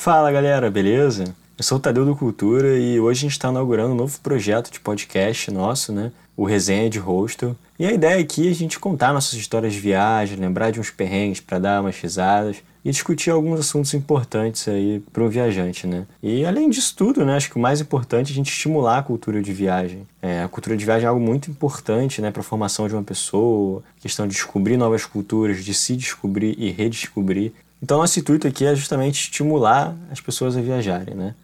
Fala galera, beleza? Eu sou o Tadeu do Cultura e hoje a gente está inaugurando um novo projeto de podcast nosso, né? O Resenha de Hostel. E a ideia aqui é a gente contar nossas histórias de viagem, lembrar de uns perrengues para dar umas risadas e discutir alguns assuntos importantes aí para um viajante, né? E além disso tudo, né, acho que o mais importante é a gente estimular a cultura de viagem. É, a cultura de viagem é algo muito importante, né, para a formação de uma pessoa, questão de descobrir novas culturas, de se descobrir e redescobrir. Então, nosso intuito aqui é justamente estimular as pessoas a viajarem, né?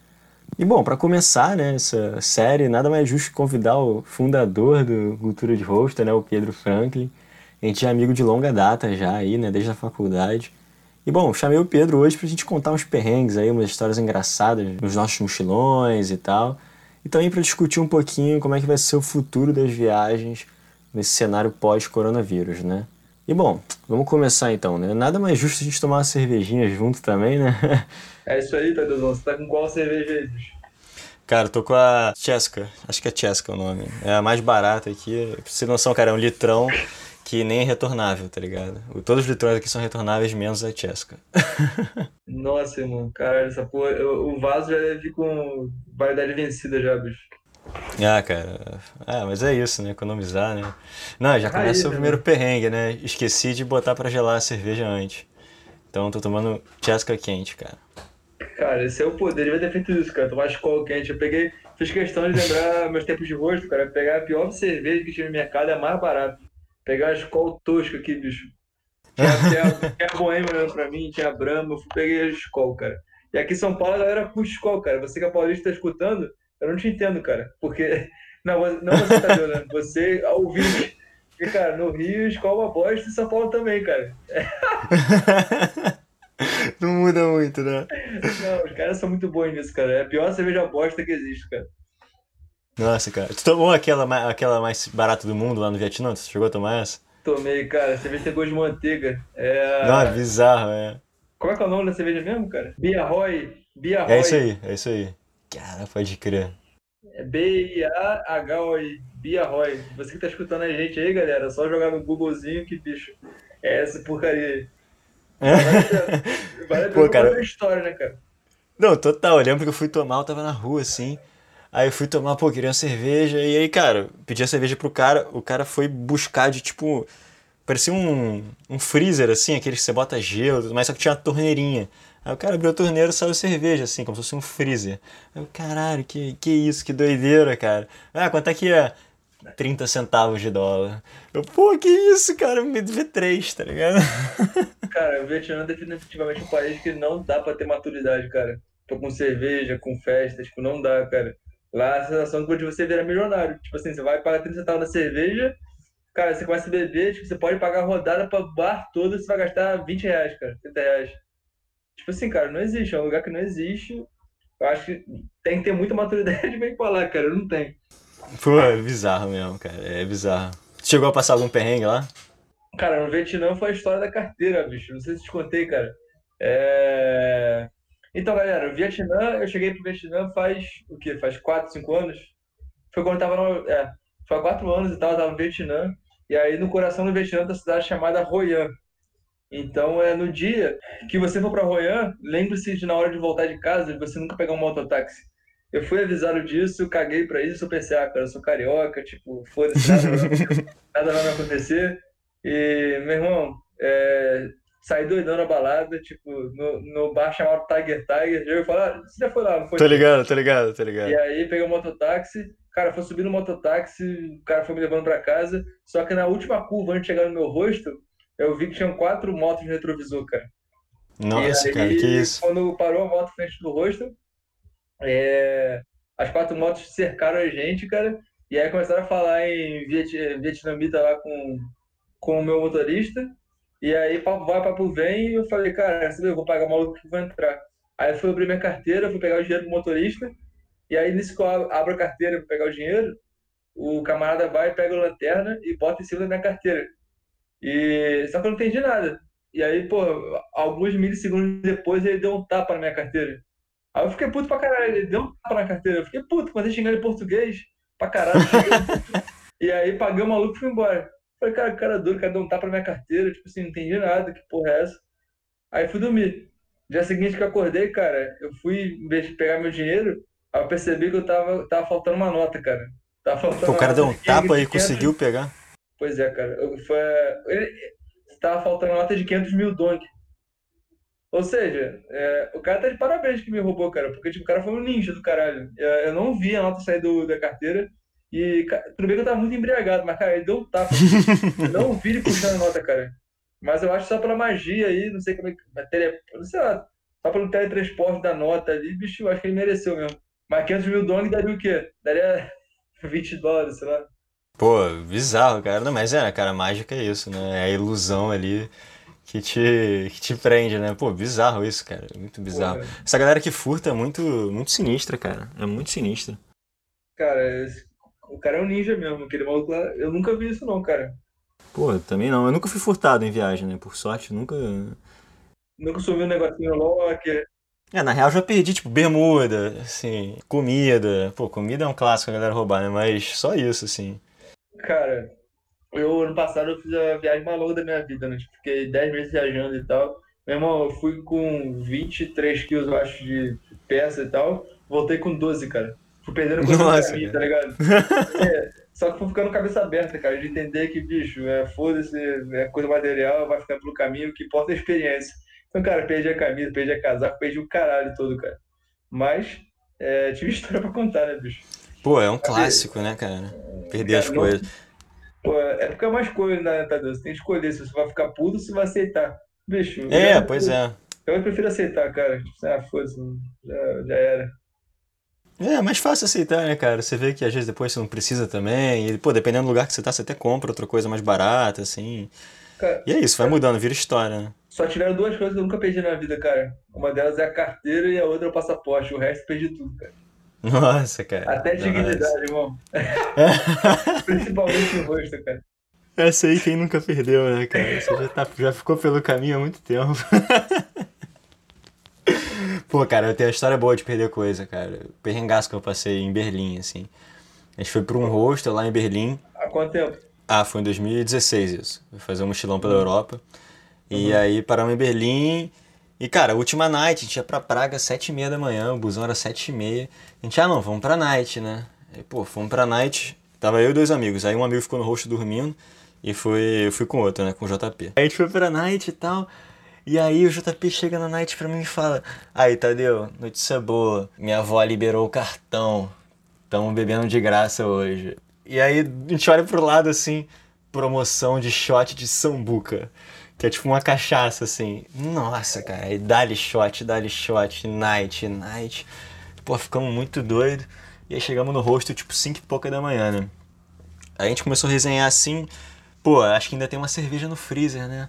E bom, para começar né, essa série, nada mais justo que convidar o fundador do Cultura de Rosto, né, o Pedro Franklin. A gente é amigo de longa data já aí, né, desde a faculdade. E bom, chamei o Pedro hoje pra gente contar uns perrengues aí, umas histórias engraçadas nos nossos mochilões e tal. E também para discutir um pouquinho como é que vai ser o futuro das viagens nesse cenário pós-coronavírus, né? E bom, vamos começar então, né? Nada mais justo a gente tomar uma cervejinha junto também, né? É isso aí, Tadeuzinho. Você tá com qual cerveja aí, bicho? Cara, tô com a Cheska. Acho que é Cheska o nome. É a mais barata aqui. Pra você ter noção, cara, é um litrão que nem é retornável, tá ligado? Todos os litrões aqui são retornáveis, menos a Cheska. Nossa, irmão. Cara, essa porra... O vaso já deve vir com validade vencida já, bicho. Ah, cara. Ah, mas é isso, né? Economizar, né? Não, já começa Aí, o primeiro perrengue, né? Esqueci de botar para gelar a cerveja antes. Então tô tomando Cheska quente, cara. Cara, esse é o poder. Devia ter feito isso, cara. Tomar escola quente. Eu peguei, fiz questão de lembrar meus tempos de rosto, cara. Pegar a pior cerveja que tinha no mercado é mais barato. Pegar a escola tosca aqui, bicho. Tinha, tinha, tinha a Boêmia olhando pra mim, tinha a Brahma. Eu peguei a escola, cara. E aqui em São Paulo a galera puxa escola, cara. Você que é paulista tá escutando, eu não te entendo, cara. Porque. Não, não você tá vendo, né? Você ouvindo. Porque, cara, no Rio, escola é uma bosta e São Paulo também, cara. Não muda muito, né? Não, os caras são muito bons nisso, cara. É a pior cerveja bosta que existe, cara. Nossa, cara. Tu tomou aquela, aquela mais barata do mundo lá no Vietnã? Tu chegou a tomar essa? Tomei, cara. Cerveja tem gosto de manteiga. É... Não, é bizarro, é. Como é que é o nome da cerveja mesmo, cara? Bia Roy. Bia Roy. É isso aí, é isso aí. Cara, pode crer. É B-I-A-H-O-I. Bia Roy. Você que tá escutando a gente aí, galera, é só jogar no Googlezinho que, bicho, é essa porcaria aí. Vale, Pô, cara. história, né, cara? Não, total. Eu lembro que eu fui tomar, eu tava na rua assim. Aí eu fui tomar, pô, queria uma cerveja. E aí, cara, pedi a cerveja pro cara. O cara foi buscar de tipo. Parecia um, um freezer, assim, aquele que você bota gelo, mas só que tinha uma torneirinha. Aí o cara abriu a torneira e saiu cerveja, assim, como se fosse um freezer. Aí eu, caralho, que, que isso, que doideira, cara. Ah, quanto é que é? 30 centavos de dólar. Eu, pô, que isso, cara? Me deve 3, tá ligado? Cara, o Vietnã é definitivamente um país que não dá pra ter maturidade, cara. Tô com cerveja, com festa, tipo, não dá, cara. Lá a sensação de você virar milionário. Tipo assim, você vai pagar 30 centavos na cerveja, cara, você começa a beber, tipo, você pode pagar a rodada pra bar todo, você vai gastar 20 reais, cara, 30 reais. Tipo assim, cara, não existe, é um lugar que não existe. Eu acho que tem que ter muita maturidade ir pra lá, cara, não tem. Pô, é bizarro mesmo, cara, é bizarro. Chegou a passar algum perrengue lá? Cara, no Vietnã foi a história da carteira, bicho. Não sei se te contei, cara. É... Então, galera, o Vietnã, eu cheguei pro Vietnã faz o quê? Faz 4, 5 anos? Foi quando eu tava no. É, foi há 4 anos e tal, eu tava no Vietnã. E aí no coração do Vietnã uma cidade chamada Hoi An. Então, é no dia que você for para Hoi An, lembre-se de na hora de voltar de casa, você nunca pegar um mototáxi. Eu fui avisado disso, caguei pra isso, eu pensei, ah, cara, eu sou carioca, tipo, foda-se, nada, nada vai me acontecer. E, meu irmão, é, saí doidão na balada, tipo, no, no bar chamado Tiger Tiger. Eu falei, ah, você já foi lá, não foi? Tô ligado, tô ligado, tô ligado. E aí peguei o um mototáxi, cara, foi subir no mototáxi, o cara foi me levando pra casa. Só que na última curva, antes de chegar no meu rosto, eu vi que tinham quatro motos no retrovisor, cara. Nossa, aí, cara, que isso. Quando parou a moto frente do rosto, é, as quatro motos cercaram a gente, cara. E aí começaram a falar em viet, vietnamita lá com com o meu motorista. E aí, papo vai, papo vem. E eu falei, cara, eu vou pagar o maluco que vai entrar. Aí eu fui abrir minha carteira, fui pegar o dinheiro do motorista. E aí, nisso que eu abro a carteira para pegar o dinheiro, o camarada vai, pega a lanterna e bota em cima da minha carteira. E só que eu não entendi nada. E aí, pô, alguns milissegundos depois ele deu um tapa na minha carteira. Aí eu fiquei puto pra caralho, ele deu um tapa na carteira. Eu fiquei puto, comecei a xingar em português pra caralho. e aí paguei o maluco e fui embora. Falei, cara, cara duro, cara deu um tapa na minha carteira, tipo assim, não entendi nada, que porra é essa? Aí fui dormir. Dia seguinte que eu acordei, cara, eu fui, em vez de pegar meu dinheiro, aí eu percebi que eu tava, tava faltando uma nota, cara. Tava faltando Pô, o cara deu um de 500 tapa e de 500 conseguiu pegar. Pois é, cara. Foi, ele, tava faltando nota de 500 mil dong. Ou seja, é, o cara tá de parabéns que me roubou, cara. Porque tipo, o cara foi um ninja do caralho. Eu, eu não vi a nota sair do, da carteira. E tudo bem que eu tava muito embriagado, mas, cara, ele deu um tapa. Eu não vi ele puxando a nota, cara. Mas eu acho só pela magia aí, não sei como é que. não sei lá, só pelo teletransporte da nota ali, bicho, eu acho que ele mereceu mesmo. Mas 500 mil dong daria o quê? Daria 20 dólares, sei lá. Pô, bizarro, cara. Não, mas é, cara, mágica é isso, né? É a ilusão ali que te, que te prende, né? Pô, bizarro isso, cara. Muito bizarro. Porra. Essa galera que furta é muito, muito sinistra, cara. É muito sinistra. Cara, esse- o cara é um ninja mesmo, aquele maluco lá. Eu nunca vi isso, não, cara. Pô, também não. Eu nunca fui furtado em viagem, né? Por sorte, nunca. Nunca sumiu um negocinho locker. É, na real já perdi, tipo, bermuda, assim, comida. Pô, comida é um clássico a galera roubar, né? Mas só isso, assim. Cara, eu ano passado eu fiz a viagem mais longa da minha vida, né? Tipo, fiquei 10 meses viajando e tal. Meu irmão, eu fui com 23 quilos, eu acho, de peça e tal. Voltei com 12, cara. Fui perdendo coisa no Nossa, caminho, cara. tá ligado? É, só que fui ficando cabeça aberta, cara, de entender que, bicho, é, foda-se, é coisa material, vai ficar pelo caminho, o que importa é a experiência. Então, cara, perdi a camisa, perdi a casaco, perdi o caralho todo, cara. Mas, é, tive história pra contar, né, bicho? Pô, é um clássico, né, cara? Perder as Cara, não- coisas. Pô, é porque é mais coisa, né, Tadeu? Você tem que escolher se você vai ficar puto ou se vai aceitar. Bicho, É, eu, pois é. eu prefiro aceitar, cara. Tipo, ah, foda-se, já, já era. É, é mais fácil aceitar, né, cara? Você vê que às vezes depois você não precisa também. E, pô, dependendo do lugar que você tá, você até compra outra coisa mais barata, assim. Cara, E é isso, vai mudando, vira história, né? só tiveram duas coisas que eu nunca perdi na vida, cara. Uma delas é a carteira e a outra é o passaporte. O resto eu perdi tudo, cara. Nossa, cara. Até dignidade, irmão. Principalmente o rosto, cara. Essa aí quem nunca perdeu, né, cara? Você já, tá, já ficou pelo caminho há muito tempo. Pô, cara, eu tenho uma história boa de perder coisa, cara. O perrengaço que eu passei em Berlim, assim. A gente foi pra um hostel lá em Berlim. Há quanto tempo? Ah, foi em 2016 isso. Fui fazer um mochilão pela Europa. E aí paramos em Berlim. E, cara, última night, a gente ia pra Praga sete e meia da manhã, o busão era sete e meia. A gente, ah não, vamos pra night, né? Aí, pô, fomos pra night, tava eu e dois amigos. Aí um amigo ficou no rosto dormindo e foi, eu fui com outro, né, com o JP. Aí a gente foi pra night e tal. E aí o JP chega na night pra mim e fala: Aí, Tadeu, notícia boa, minha avó liberou o cartão. Tamo bebendo de graça hoje. E aí a gente olha pro lado assim, promoção de shot de sambuca. Que é tipo uma cachaça, assim. Nossa, cara. Aí dá-lhe shot, dá-lhe shot, night, night. Pô, ficamos muito doidos. E aí chegamos no rosto, tipo, 5 e pouca da manhã, né? Aí a gente começou a resenhar assim. Pô, acho que ainda tem uma cerveja no freezer, né?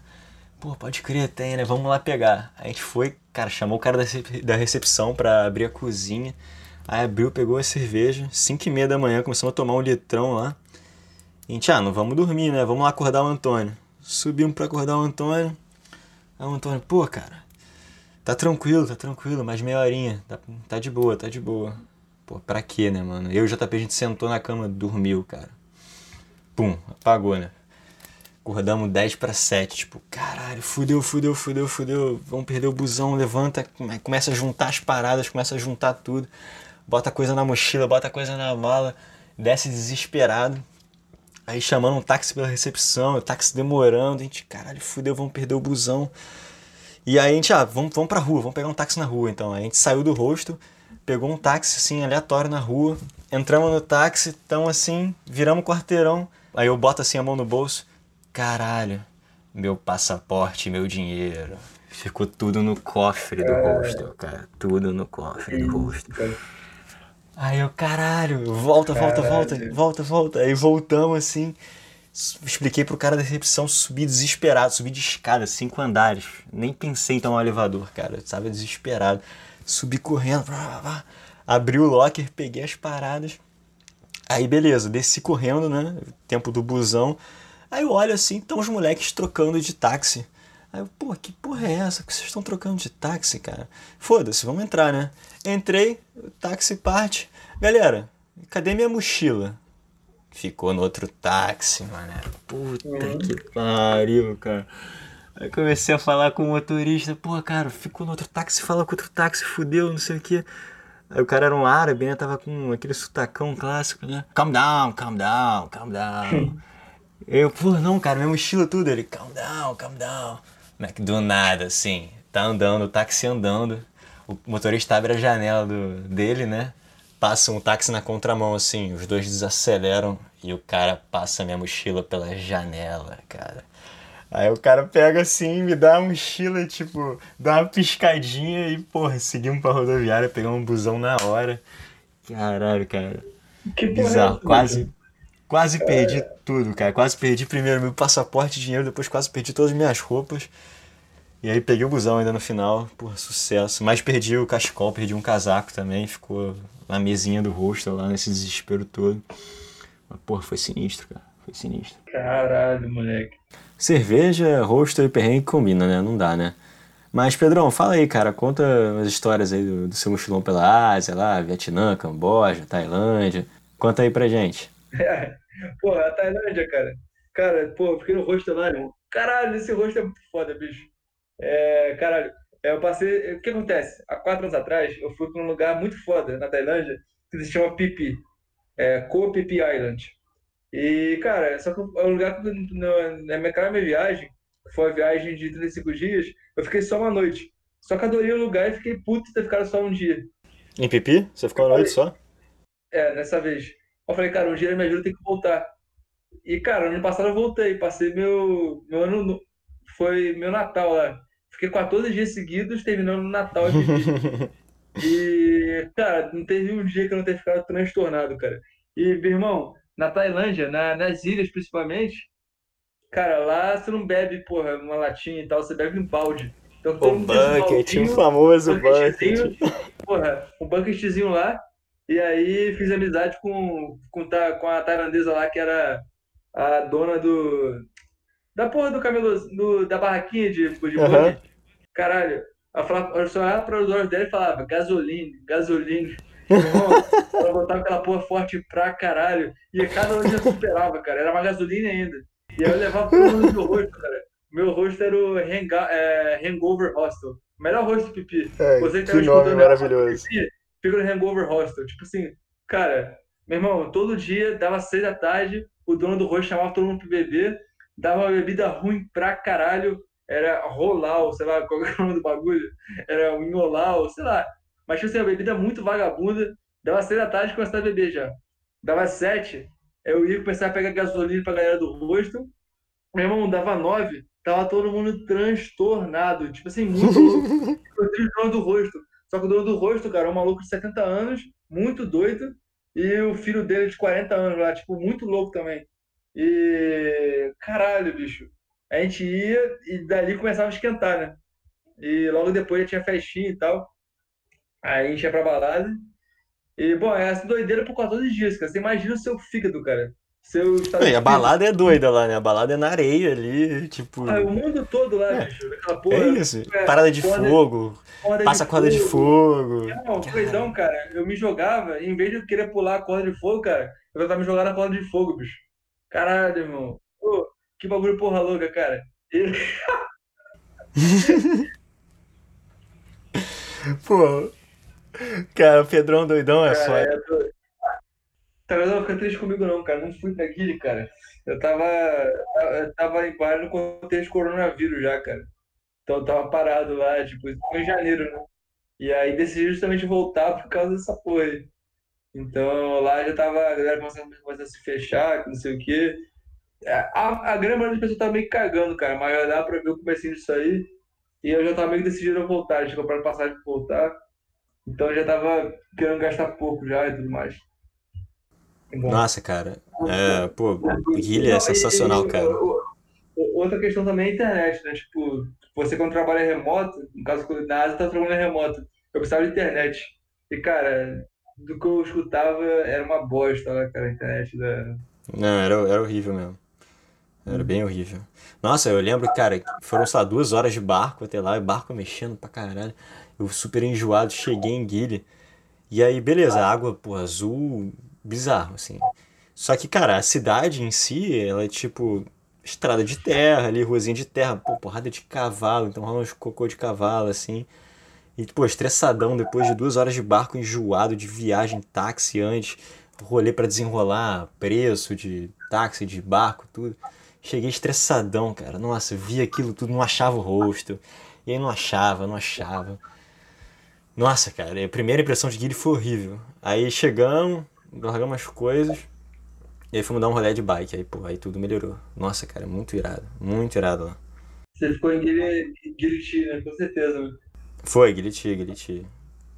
Pô, pode crer, tem, né? Vamos lá pegar. A gente foi, cara, chamou o cara da da recepção pra abrir a cozinha. Aí abriu, pegou a cerveja. 5 e meia da manhã, começamos a tomar um litrão lá. E a gente, ah, não vamos dormir, né? Vamos lá acordar o Antônio. Subimos pra acordar o Antônio. Aí o Antônio, pô, cara, tá tranquilo, tá tranquilo, mais meia horinha. Tá, tá de boa, tá de boa. Pô, pra quê, né, mano? Eu e o JP, a gente sentou na cama, dormiu, cara. Pum, apagou, né? Acordamos 10 para 7, tipo, caralho, fudeu, fudeu, fudeu, fudeu, vamos perder o busão, levanta, come- começa a juntar as paradas, começa a juntar tudo, bota coisa na mochila, bota coisa na mala, desce desesperado. Aí chamando um táxi pela recepção, o táxi demorando, a gente, caralho, fudeu, vamos perder o busão. E aí a gente, ah, vamos, vamos pra rua, vamos pegar um táxi na rua então. Aí a gente saiu do rosto, pegou um táxi assim, aleatório na rua, entramos no táxi, tão assim, viramos o quarteirão. Aí eu boto assim a mão no bolso, caralho, meu passaporte, meu dinheiro. Ficou tudo no cofre do hostel, cara. Tudo no cofre do hostel. Aí eu, caralho, volta, volta, volta, Caralho. volta, volta. Aí voltamos assim. Expliquei pro cara da recepção, subi desesperado, subi de escada, cinco andares. Nem pensei em tomar um elevador, cara. Eu tava desesperado. Subi correndo, blá, blá, blá. abri o locker, peguei as paradas. Aí beleza, desci correndo, né? Tempo do busão. Aí eu olho assim, estão os moleques trocando de táxi. Aí eu, pô, que porra é essa que vocês estão trocando de táxi, cara? Foda-se, vamos entrar, né? Entrei, o táxi parte. Galera, cadê minha mochila? Ficou no outro táxi, mano. Puta que pariu, cara. Aí comecei a falar com o motorista, pô, cara, ficou no outro táxi, fala com outro táxi, fudeu, não sei o quê. Aí o cara era um árabe, né? Tava com aquele sotacão clássico, né? Calm down, calm down, calm down. eu, pô, não, cara, meu estilo tudo. Ele, calm down, calm down. Mac, do nada, assim, tá andando, o táxi andando. O motorista abre a janela do, dele, né? Passa um táxi na contramão, assim, os dois desaceleram e o cara passa minha mochila pela janela, cara. Aí o cara pega assim, me dá a mochila, tipo, dá uma piscadinha e, porra, seguimos pra rodoviária, pegamos um busão na hora. Caralho, cara. Que Bizarro. É quase, quase é... perdi tudo, cara. Quase perdi primeiro meu passaporte, dinheiro, depois quase perdi todas as minhas roupas. E aí peguei o busão ainda no final, porra, sucesso. Mas perdi o cachecol, perdi um casaco também, ficou na mesinha do hostel lá nesse desespero todo. Mas, porra, foi sinistro, cara. Foi sinistro. Caralho, moleque. Cerveja, rosto e perrengue combina, né? Não dá, né? Mas, Pedrão, fala aí, cara. Conta as histórias aí do, do seu mochilão pela Ásia, lá, Vietnã, Camboja, Tailândia. Conta aí pra gente. pô, a Tailândia, cara. Cara, pô, eu fiquei no rosto lá, irmão. Caralho, esse rosto é muito foda, bicho. É, caralho, é, eu passei. O que acontece? Há quatro anos atrás, eu fui pra um lugar muito foda na Tailândia que se chama Pipi. É, Koh Phi Island. E, cara, só que é um lugar que na minha, cara, minha viagem, foi a viagem de 35 dias, eu fiquei só uma noite. Só que adorei o lugar e fiquei puto de ter ficado só um dia. Em Pipi? Você ficou uma noite só? É, nessa vez. Eu falei, cara, um dia me ajuda, tem que voltar. E, cara, ano passado eu voltei, passei meu, meu ano, foi meu Natal lá. Fiquei 14 dias seguidos terminando no Natal E, cara, não teve um dia que eu não tenha ficado transtornado, cara. E, meu irmão, na Tailândia, na, nas ilhas principalmente, cara, lá você não bebe, porra, uma latinha e tal, você bebe um balde. Então, o bucket, o famoso um bucket. Porra, um bucketzinho lá. E aí fiz amizade com, com, com a tailandesa lá, que era a dona do. Da porra do camelo. Do, da barraquinha de, de uhum. Caralho. Ela, falava, eu só olhava para os olhos dela e falava gasolina, gasolina. ela botava aquela porra forte pra caralho. E cada um já superava, cara. Era uma gasolina ainda. E aí eu levava mundo no rosto, cara. Meu rosto era o hanga, é, Hangover Hostel. Melhor rosto do pipi. É, Você que, que nome maravilhoso. Pipi, fica no Hangover Hostel. Tipo assim, cara, meu irmão, todo dia, dava seis da tarde, o dono do rosto chamava todo mundo pro beber, dava uma bebida ruim pra caralho. Era rolau, sei lá, qual é o nome do bagulho? Era um inholau, sei lá. Mas tipo assim, uma bebida muito vagabunda. Dava seis da tarde e começava a beber já. Dava sete, eu ia começar a pegar gasolina pra galera do rosto. Meu irmão, dava nove, tava todo mundo transtornado. Tipo assim, muito louco. dono do rosto. Só que o dono do rosto, cara, é um maluco de 70 anos, muito doido. E o filho dele de 40 anos lá, tipo, muito louco também. E. Caralho, bicho. A gente ia e dali começava a esquentar, né? E logo depois tinha festinha e tal. Aí a gente ia pra balada. E, bom, é essa doideira por 14 dias, cara. Você imagina o seu fígado, cara. Seu estado e a balada é doida lá, né? A balada é na areia ali, tipo. Ah, o mundo todo lá, é, bicho. Aquela porra. É isso. É, Parada de corda, fogo. Corda passa de corda fogo. de fogo. Não, coisão, cara. Eu me jogava, em vez de eu querer pular a corda de fogo, cara, eu tava me jogando na corda de fogo, bicho. Caralho, irmão. Pô, que bagulho porra louca, cara. E... Pô, Cara, o Pedrão doidão é foda. É doido. Tá, não fica triste comigo não, cara. Não fui pra cara. Eu tava, eu tava em Bali no contexto coronavírus já, cara. Então eu tava parado lá, tipo, em janeiro, né? E aí decidi justamente voltar por causa dessa porra aí. Então lá já tava, a galera começando, começando a se fechar, não sei o quê. A, a grande maioria das pessoas tava meio cagando, cara, mas dá pra ver o comecinho disso aí. E eu já tava meio decidido a voltar, de comprar passagem pra voltar. Então eu já tava querendo gastar pouco já e tudo mais. Bom. Nossa, cara. É, pô, Guilherme é sensacional, cara. Outra questão também é a internet, né? Tipo, você quando trabalha remoto, no caso na Ásia tá trabalhando remoto, eu precisava de internet. E, cara, do que eu escutava era uma bosta lá, cara, a internet da. Não, era, era horrível mesmo. Era bem horrível. Nossa, eu lembro, cara, foram só duas horas de barco até lá, o barco mexendo pra caralho. Eu super enjoado, cheguei em Guilherme. E aí, beleza, água, pô, azul, bizarro, assim. Só que, cara, a cidade em si, ela é tipo estrada de terra ali, ruazinha de terra, pô, porrada de cavalo, então rola uns cocô de cavalo, assim. E, pô, estressadão, depois de duas horas de barco enjoado, de viagem, táxi antes, rolê para desenrolar, preço de táxi, de barco, tudo. Cheguei estressadão, cara. Nossa, vi aquilo tudo, não achava o rosto. E aí não achava, não achava. Nossa, cara, a primeira impressão de Guilherme foi horrível. Aí chegamos, largamos as coisas, e aí fomos dar um rolê de bike. Aí, pô, aí tudo melhorou. Nossa, cara, muito irado. Muito irado lá. Você ficou em Guilherme, né? Com certeza, mano. Foi, Guilherme, Guilherme.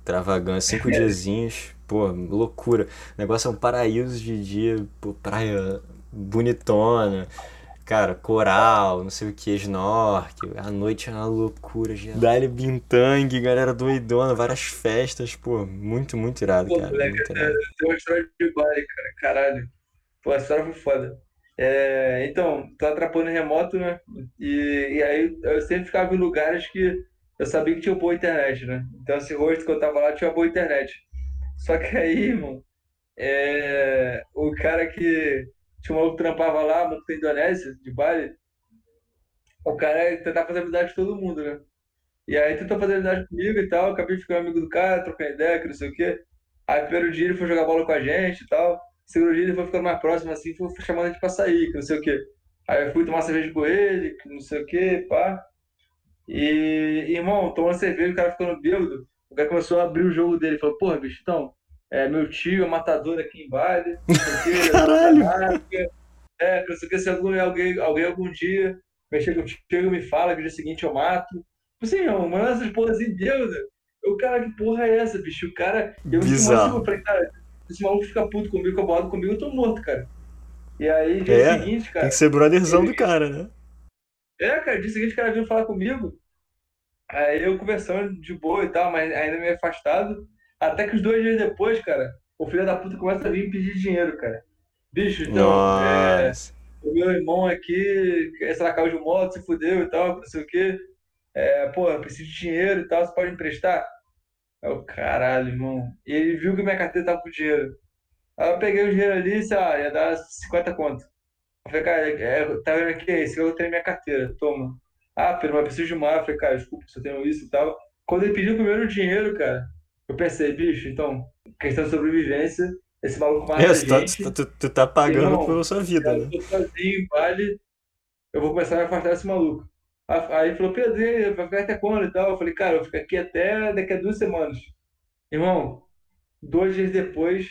Travagã, cinco diazinhos, pô, loucura. O negócio é um paraíso de dia, pô, praia bonitona, cara, coral, não sei o que, snorkel. A noite é uma loucura, já. Dali Bintang, galera doidona, várias festas, pô, muito, muito irado, Pô, cara. moleque, muito é, irado. tem uma história de baile, cara. Caralho. Pô, a história foi foda. É, então, tô atrapalhando remoto, né? E, e aí eu sempre ficava em lugares que eu sabia que tinha boa internet, né? Então esse rosto que eu tava lá tinha boa internet. Só que aí, irmão, é, o cara que tinha um maluco que trampava lá, maluco da Indonésia, de Bali, o cara tentava fazer amizade com todo mundo, né? E aí tentou fazer amizade comigo e tal, acabei ficando amigo do cara, trocando ideia, que não sei o quê. Aí primeiro dia ele foi jogar bola com a gente e tal. Segundo dia ele foi ficando mais próximo assim, foi chamando a gente pra sair, que não sei o quê. Aí eu fui tomar cerveja com ele, que não sei o quê, pá. E, irmão, tomando cerveja, o cara ficando bêbado, o cara começou a abrir o jogo dele. Falou, porra, bicho, então, é, meu tio é matador aqui em o quê, Caralho! É, que não sei o quê, se alguém, alguém algum dia mexer contigo, me fala que no dia seguinte eu mato. Tipo assim, mano, essas porras assim, bêbada. O cara, que porra é essa, bicho? O cara, eu Bizarro. seguro. Falei, cara, esse maluco fica puto comigo, fica bolado comigo, eu tô morto, cara. E aí, dia É, seguinte, Tem cara. que ser brotherzão do cara, né? É, cara, dia seguinte o cara veio falar comigo. Aí eu conversando de boa e tal, mas ainda meio afastado. Até que os dois dias depois, cara, o filho da puta começa a vir pedir dinheiro, cara. Bicho, então, é, o meu irmão aqui, essa na causa de moto, se fudeu e tal, não sei o quê. É, pô, eu preciso de dinheiro e tal, você pode emprestar? Aí eu, caralho, irmão. E ele viu que minha carteira tava com dinheiro. Aí eu peguei o dinheiro ali, sei lá, ia dar 50 conto. Eu falei, cara, é, tá vendo aqui? Esse eu tenho minha carteira, toma. Ah, Pedro, mas preciso de mais. Eu falei, cara, desculpa, se eu tenho isso e tal. Quando ele pediu o primeiro dinheiro, cara, eu pensei, bicho, então, questão de sobrevivência, esse maluco mata É, a tá, gente. tu, tu- tu tá pagando Irmão, pela sua vida, Eu né? tô sozinho em Bali, eu vou começar a me afastar desse maluco. Aí ele falou, Pedro, vai ficar até quando e tal? Eu falei, cara, eu fico aqui até daqui a duas semanas. Irmão, dois dias depois,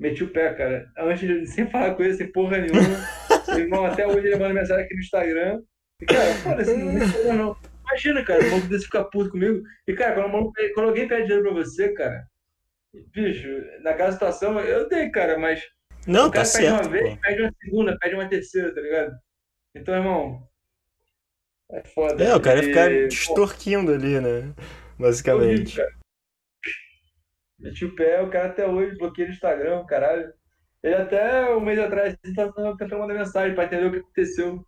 meti o pé, cara. Antes de sem falar com ele, sem porra nenhuma. Irmão, até hoje ele manda mensagem aqui no Instagram. E, cara, foda-se, não me não. Imagina, cara, o maluco desse ficar puto comigo. E, cara, quando, o maluco pede- quando alguém pede dinheiro pra você, cara, bicho, naquela situação, eu dei, cara, mas Não, o tá cara pede uma certo, vez, pô. pede uma segunda, pede uma terceira, tá ligado? Então, irmão, é foda. É, o cara ia ficar extorquindo ali, né? Basicamente. cara. Meti o pé, o cara até hoje bloqueia no Instagram, caralho. Ele até um mês atrás tá mandar mensagem pra entender o que aconteceu.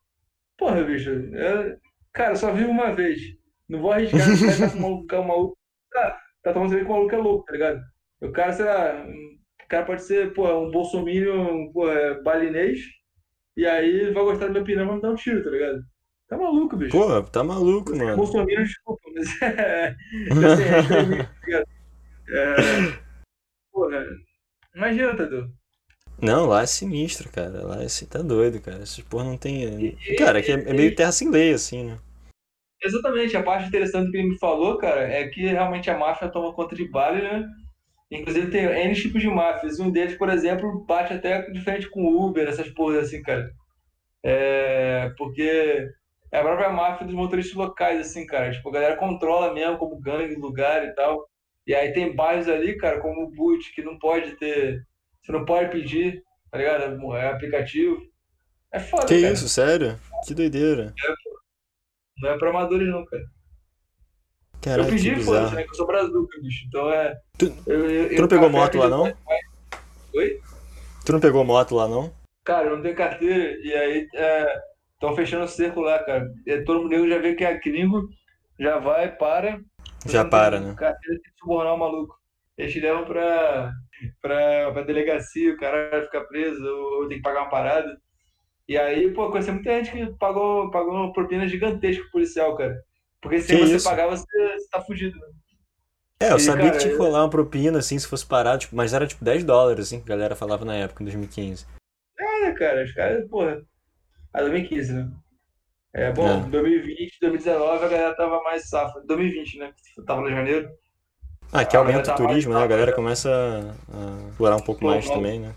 Porra, bicho, eu- cara, só vivo uma vez. Não vou arriscar, não com o maluco, o maluco. Tá, tá tomando cerveja com o maluco é louco, tá ligado? O cara, sei lá, o cara pode ser, porra, um bolsominion, um, porra, balinês, e aí vai gostar da minha opinião e me dar um tiro, tá ligado? Tá maluco, bicho. Pô, tá maluco, mano. Bolsominion, desculpa, mas é. Assim, é tá ligado? É, porra, imagina, Tadu. Não, lá é sinistro, cara. Lá é, você tá doido, cara. Essas porra não tem. E- Cara, aqui é, é meio terra sem lei, assim, né? Exatamente, a parte interessante que ele me falou, cara, é que realmente a máfia toma conta de Bali, né? Inclusive tem N tipos de máfias. Um deles, por exemplo, bate até de frente com Uber, essas porras assim, cara. É, porque é a própria máfia dos motoristas locais, assim, cara. Tipo, a galera controla mesmo como gangue lugar e tal. E aí tem bairros ali, cara, como o Boot, que não pode ter. Você não pode pedir, tá ligado? É aplicativo. É foda, Que cara. isso, sério? Que doideira. Não é pra amadores, não, cara. Eu Caralho, que pedi, foda-se, né? Que eu sou brazuca, bicho. Então é. Tu, Eu, eu, tu não pegou moto lá, não? Oi? Tu não pegou moto lá, não? Cara, eu não tenho carteira. E aí estão fechando o cerco lá, cara. E todo mundo já vê que é gringo, já vai, para. Já para, né? Carteira tem que subornar o maluco. Eles te levam pra, pra, pra delegacia, o cara vai ficar preso, ou, tem que pagar uma parada. E aí, pô, conheci muita gente que pagou, pagou uma propina gigantesca pro policial, cara. Porque se você isso? pagar, você, você tá fudido, né? É, eu E, sabia cara, que tinha que rolar uma propina, assim, se fosse parar, tipo, mas era tipo 10 dólares, assim, que a galera falava na época, em 2015. É, cara, os caras, porra. Ah, 2015, né? É, bom, É. 2020, 2019 a galera tava mais safa. 2020, né? Tava no janeiro. Ah, que Ah, aumenta o turismo, né? A galera começa a, explorar um pouco Pô, mais também, né?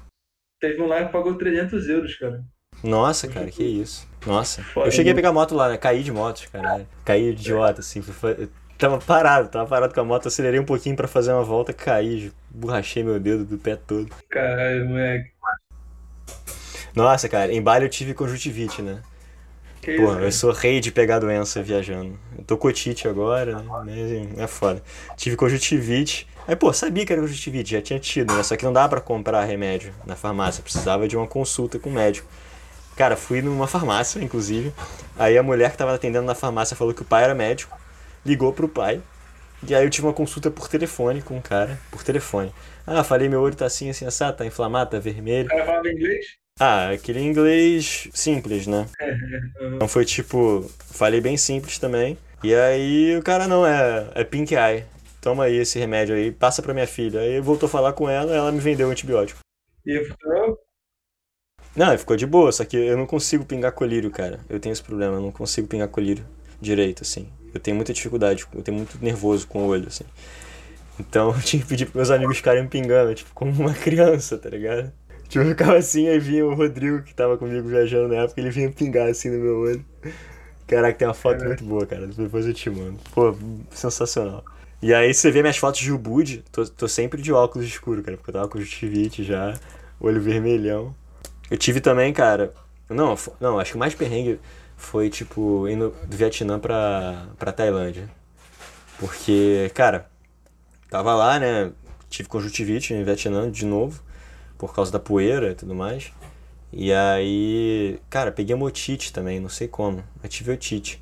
Teve um lá que pagou 300 euros, cara. Nossa, cara, que isso. Nossa. Foda, Eu cheguei a pegar moto lá, né? Caí de moto, cara. Caí idiota, assim. eu Tava parado, tava parado com a moto, acelerei um pouquinho pra fazer uma volta, caí, borrachei meu dedo do pé todo. Caralho, moleque. Nossa, cara, em Bali eu tive conjuntivite, né? Que Pô, isso, eu sou rei de pegar doença viajando. Eu tô cotite agora, né? É foda. Tive conjuntivite. Aí, pô, sabia que era conjuntivite, já tinha tido, né? Só que não dava pra comprar remédio na farmácia, precisava de uma consulta com o médico. Cara, fui numa farmácia, inclusive. Aí a mulher que tava atendendo na farmácia falou que o pai era médico, ligou pro pai. E aí eu tive uma consulta por telefone com um cara, por telefone. Ah, falei, meu olho tá assim, assim, assado, tá inflamado, tá vermelho. O cara falava inglês? Ah, aquele inglês simples, né? Uhum. Então foi tipo, falei bem simples também. E aí o cara não, é, é pink eye. Toma aí esse remédio aí, passa pra minha filha. Aí voltou a falar com ela, ela me vendeu o antibiótico. E funcionou? Não, ficou de boa, só que eu não consigo pingar colírio, cara. Eu tenho esse problema, eu não consigo pingar colírio direito, assim. Eu tenho muita dificuldade, eu tenho muito nervoso com o olho, assim. Então eu tinha que pedir pros meus amigos ficarem me pingando, tipo, como uma criança, tá ligado? Tipo, eu ficava assim, aí vinha o Rodrigo, que tava comigo viajando na época, ele vinha pingar assim no meu olho. Caraca, tem uma foto muito boa, cara. Depois eu te mando. Pô, sensacional. E aí você vê minhas fotos de Ubud, tô, tô sempre de óculos escuro, cara, porque eu tava com conjuntivite já, olho vermelhão. Eu tive também, cara. Não, não, acho que o mais perrengue foi, tipo, indo do Vietnã pra, pra Tailândia. Porque, cara, tava lá, né? Tive conjuntivite no Vietnã de novo, por causa da poeira e tudo mais. E aí, cara, peguei uma otite também, não sei como. Eu tive otite.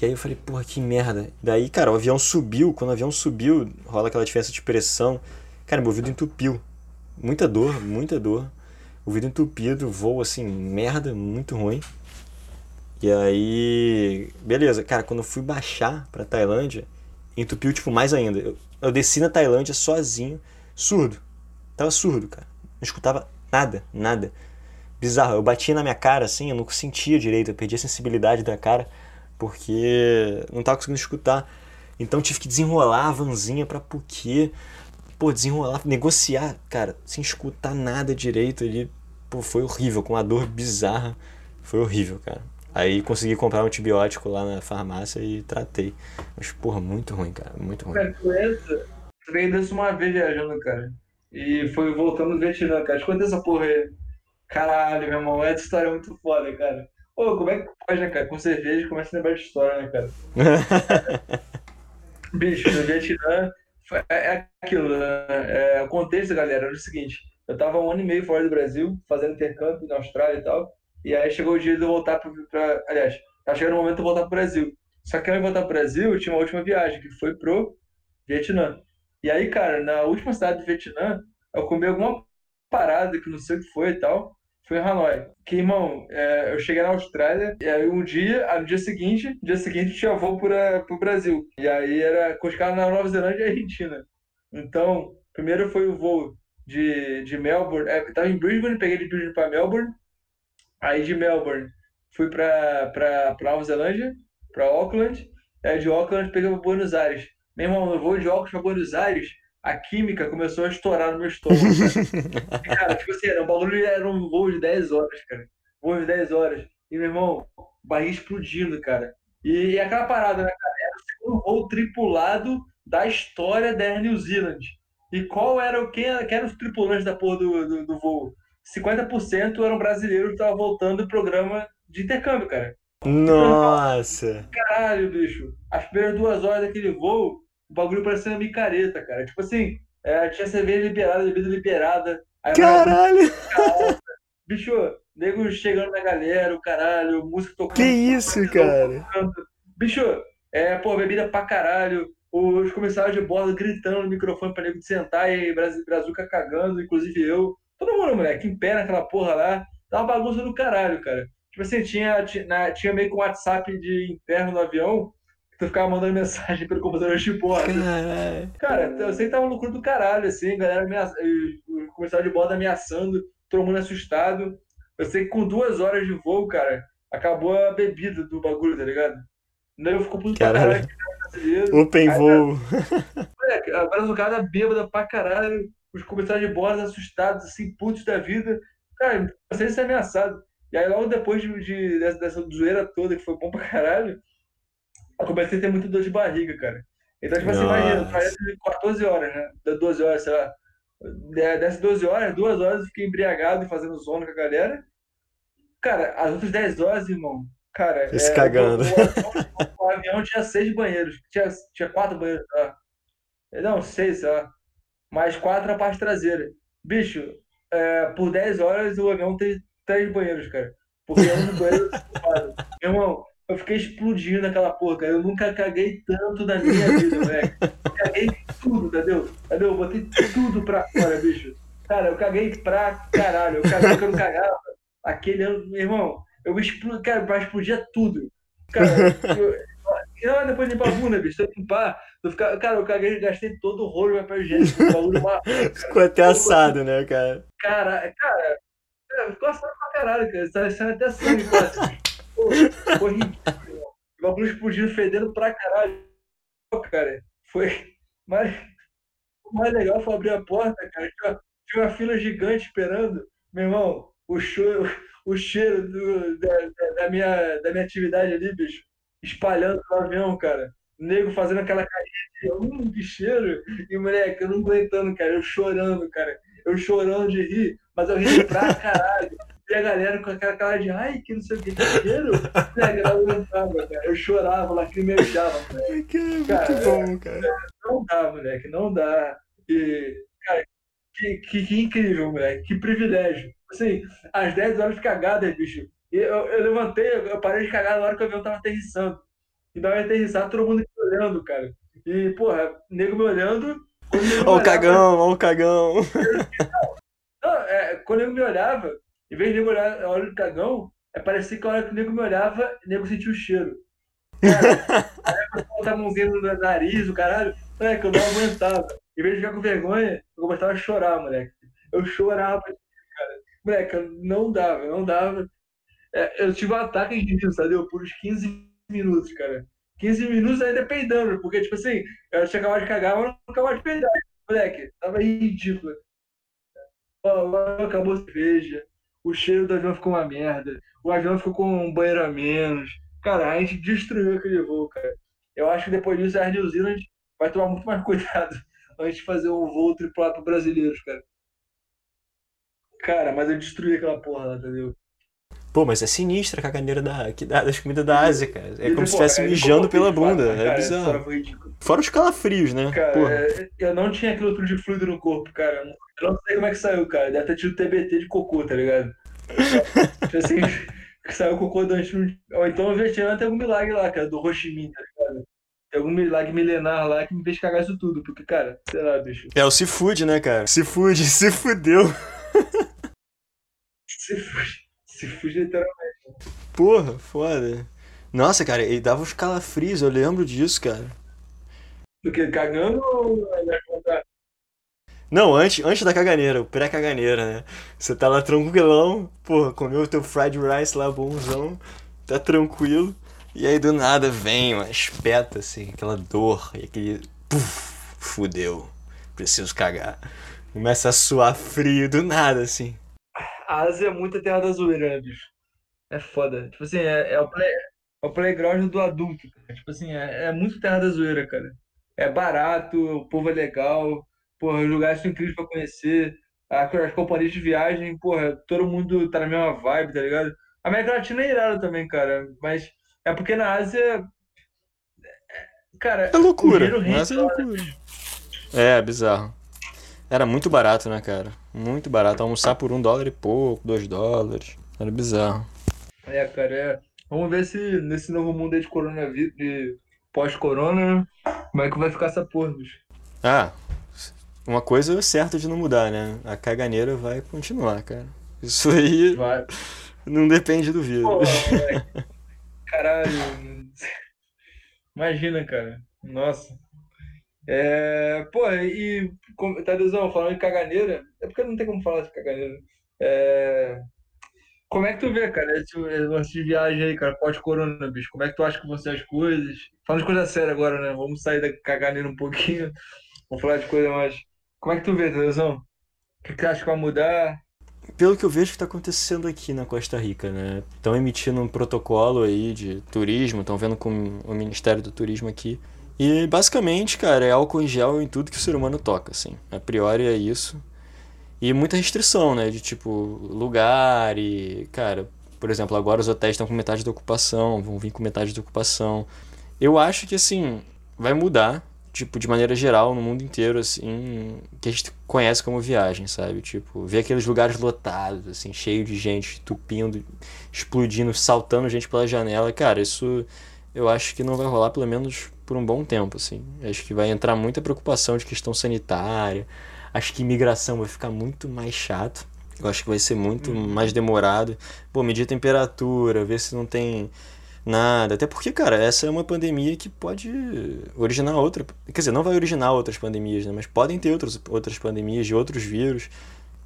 E aí eu falei, porra, que merda. Daí, cara, o avião subiu. Quando o avião subiu, rola aquela diferença de pressão. Cara, meu ouvido entupiu. Muita dor, muita dor. Ouvido entupido, voo assim, merda, muito ruim. E aí, beleza, cara, quando eu fui baixar pra Tailândia, entupiu, tipo, mais ainda. Eu, eu desci na Tailândia sozinho, surdo. Tava surdo, cara. Não escutava nada, nada. Bizarro. Eu batia na minha cara, assim, eu não sentia direito, eu perdi a sensibilidade da cara, porque não tava conseguindo escutar. Então tive que desenrolar a vanzinha pra Phuket. Pô, desenrolar, negociar, cara, sem escutar nada direito ali. Pô, foi horrível, com uma dor bizarra. Foi horrível, cara. Aí consegui comprar um antibiótico lá na farmácia e tratei. Mas, porra, muito ruim, cara, muito ruim. Cara. Eu peguei doença uma vez viajando, cara. E foi voltando do Vietnã, cara. Te contei essa porra aí. Caralho, meu irmão, essa história é muito foda, cara. Ô, como é que pode, né, cara? Com cerveja começa a lembrar de história, né, cara? Bicho, no Vietnã é é aquilo, né? É, o contexto, galera, era o seguinte: eu tava um ano e meio fora do Brasil, fazendo intercâmbio na Austrália e tal, e aí chegou o dia de eu voltar pro, pra. Aliás, tá chegando o momento de eu voltar pro Brasil. Só que antes de voltar pro Brasil, eu tinha uma última viagem, que foi pro Vietnã. E aí, cara, na última cidade do Vietnã, eu comi alguma parada que não sei o que foi e tal. Foi em Hanoi. Que, irmão, é, eu cheguei na Austrália, e aí um dia, no dia seguinte, no dia seguinte tinha voo para pro Brasil. E aí era coscada na Nova Zelândia e Argentina. Então, primeiro foi o voo de, de Melbourne, é, tava em Brisbane, peguei de Brisbane para Melbourne. Aí de Melbourne fui para Nova Zelândia, para Auckland. Aí de Auckland peguei para Buenos Aires. Meu irmão, no voo de Auckland para Buenos Aires, a química começou a estourar no meu estômago. cara. Cara, tipo assim, era um bagulho, era um voo de 10 horas, cara. Voo de 10 horas. E, meu irmão, barriga explodindo, cara. E, e aquela parada, né, cara? Era o segundo voo tripulado da história da Air New Zealand. E qual era o quem, quem eram os tripulantes da porra do, do, do voo? 50% eram brasileiros que estavam voltando do programa de intercâmbio, cara. Nossa! Caralho, bicho. As primeiras duas horas daquele voo, o bagulho parecia uma micareta, cara. Tipo assim, é, tinha cerveja liberada, bebida liberada. Aí Caralho! Bicho, nego chegando na galera, o caralho, música tocando. Que isso, cara? Bicho, é, pô, bebida pra caralho. Os comissários de bordo gritando no microfone pra nego de sentar e Brasil, Brazuca cagando, inclusive eu. Todo mundo, moleque, em pé naquela porra lá. Tá uma bagunça do caralho, cara. Tipo assim, tinha, tinha, tinha meio que um WhatsApp de interno no avião, tu ficava mandando mensagem pelo computador de bordo. Cara, eu sei que tava loucura do caralho, assim, galera ameaça, o comercial de bordo ameaçando, todo mundo assustado. Eu sei que com duas horas de voo, cara, acabou a bebida do bagulho, tá ligado? Daí eu fico puto caralho. pra caralho. Open aí, voo. É, agora o cara bêbada pra caralho, os comerciais de bordo assustados, assim, putos da vida. Cara, você ser ameaçado. E aí logo depois de, de dessa, dessa zoeira toda, que foi bom pra caralho, eu comecei a ter muito dor de barriga, cara. Então, tipo assim, imagina, 14 horas, né? 12 horas, sei lá. Dessas 12 horas, duas horas eu fiquei embriagado e fazendo zona com a galera. Cara, as outras 10 horas, irmão, cara. Se é, cagando. O, o, o, avião tinha seis banheiros. Tinha, tinha quatro banheiros, tá? Não, seis, sei lá. Mais quatro na parte traseira. Bicho, é, por 10 horas o avião tem três banheiros, cara. Porque é um banheiro. Meu irmão, eu fiquei explodindo naquela porra, cara. Eu nunca caguei tanto na minha vida, moleque. Caguei tudo, entendeu? Entendeu? Eu botei tudo pra fora, bicho. Cara, eu caguei pra caralho. Eu caguei que eu não cagava. Aquele ano, meu irmão, eu explodi, cara, explodia tudo. Cara, eu, eu, depois de limpar a bunda, bicho. Se eu limpar, eu ficar, cara, eu caguei, gastei todo o rolo de papel higiênico. O bagulho Ficou até assado, né, cara? Cara, cara, é, ficou assado pra caralho, cara. Tá deixando até sangue quase. Foi ridículo. O bagulho explodindo, fedendo pra caralho. Cara, foi. Mas o mais legal foi abrir a porta, cara. Tinha, tinha uma fila gigante esperando. Meu irmão, o, cheiro, o cheiro do, da, da, minha, da minha atividade ali, bicho, espalhando no avião, cara. O nego fazendo aquela carinha de um de cheiro. E, moleque, eu não aguentando, cara. Eu chorando, cara. Eu chorando de rir, mas eu ri pra caralho. E a galera com aquela cara de ai, que não sei o que, que cheiro. E a galera aguentava, cara. Eu chorava, lacrimejava, moleque. Cara, muito bom, cara. Não dá, moleque, não dá. E, cara, que, que, que incrível, moleque. Que privilégio. Assim, às 10 horas de cagada, bicho. E eu, eu levantei, eu parei de cagar na hora que o avião tava aterrissando. E na hora de aterrissar, todo mundo me olhando, cara. E, porra, nego me olhando. Ó o cagão, ó o cagão. Não, é, quando ele me olhava, em vez de nego olhar a hora do cagão, é parecia que a hora que o nego me olhava, o nego sentia o cheiro. Cara, botar a mãozinha no nariz, o caralho, moleque, eu não aguentava. Em vez de ficar com vergonha, eu começava a chorar, moleque. Eu chorava, cara. Moleque, não dava, não dava. É, eu tive um ataque de riso, sabe? Por uns 15 minutos, cara. 15 minutos ainda peidando, porque, tipo assim, eu tinha acabado de cagar, mas não acabava de peidar. Moleque, tava ridículo. Acabou a cerveja, o cheiro do avião ficou uma merda, o avião ficou com um banheiro a menos. Cara, a gente destruiu aquele voo, cara. Eu acho que depois disso a New Zealand vai tomar muito mais cuidado antes de fazer um voo tripulado para brasileiros, cara. Cara, mas eu destruí aquela porra lá, entendeu? Pô, mas é sinistra a caganeira da, que dá, das comidas da Ásia, cara. É como se estivesse mijando pela bunda. é cara, bizarro. Fora os calafrios, né? Cara, é, eu não tinha aquilo tudo de fluido no corpo, cara. Eu não sei como é que saiu, cara. Deve ter tido TBT de cocô, tá ligado? tipo assim, saiu cocô do Ou então eu tinha até algum milagre lá, cara, do Roximin, tá ligado? Tem algum milagre milenar lá que me fez cagar isso tudo. Porque, cara, sei lá, bicho. É o Seafood, né, cara? Seafood, se fudeu. Seafood. Se fugir literalmente. Porra, foda. Nossa, cara, ele dava os calafrios, eu lembro disso, cara. Do que? Cagando ou Não, antes, antes da caganeira, o pré-caganeira, né? Você tá lá tranquilão, porra, comeu o teu fried rice lá bonzão, tá tranquilo, e aí do nada vem uma espeta, assim, aquela dor, e aquele. Puf, fudeu, preciso cagar. Começa a suar frio do nada, assim a Ásia é muito a terra da zoeira, né, bicho? É foda. Tipo assim, é, é, o, play, é o playground do adulto. Cara. Tipo assim, é, é muito terra da zoeira, cara. É barato, o povo é legal, porra, os lugares são incríveis pra conhecer. As companhias de viagem, porra, todo mundo tá na mesma vibe, tá ligado? A América Latina é irada também, cara. Mas é porque na Ásia. Cara, é loucura. Mas é loucura. É, bizarro. Era muito barato, né, cara? Muito barato. Almoçar por um dólar e pouco, dois dólares. Era bizarro. É, cara, é. Vamos ver se nesse novo mundo aí de coronavírus, de pós-corona, como é que vai ficar essa porra, bicho. Ah, uma coisa é certa de não mudar, né? A caganeira vai continuar, cara. Isso aí Vai. não depende do vírus. Pô. Caralho. Imagina, cara. Nossa. É, pô, e como- Tadezão, falando de caganeira, é porque não tem como falar de caganeira. É, como é que tu vê, cara, esse lance de viagem aí, cara, pós-corona, bicho? Como é que tu acha que vão ser as coisas? Falando de coisa séria agora, né? Vamos sair da caganeira um pouquinho, vamos falar de coisa mais. Como é que tu vê, Tadezão? O que que tu acha que vai mudar? Pelo que eu vejo que está acontecendo aqui na Costa Rica, né? Estão emitindo um protocolo aí de turismo, estão vendo com o Ministério do Turismo aqui. E basicamente, cara, é álcool em gel em tudo que o ser humano toca, assim. A priori é isso. E muita restrição, né? De tipo, lugar e. Cara, por exemplo, agora os hotéis estão com metade da ocupação, vão vir com metade da ocupação. Eu acho que, assim, vai mudar, tipo, de maneira geral, no mundo inteiro, assim, que a gente conhece como viagem, sabe? Tipo, ver aqueles lugares lotados, assim, cheio de gente, tupindo, explodindo, saltando gente pela janela. Cara, isso eu acho que não vai rolar pelo menos por um bom tempo, assim. Acho que vai entrar muita preocupação de questão sanitária. Acho que imigração vai ficar muito mais chato. Eu acho que vai ser muito mais demorado. Pô, medir temperatura, ver se não tem nada. Até porque, cara, essa é uma pandemia que pode originar outra. Quer dizer, não vai originar outras pandemias, né? Mas podem ter outras, outras pandemias de outros vírus.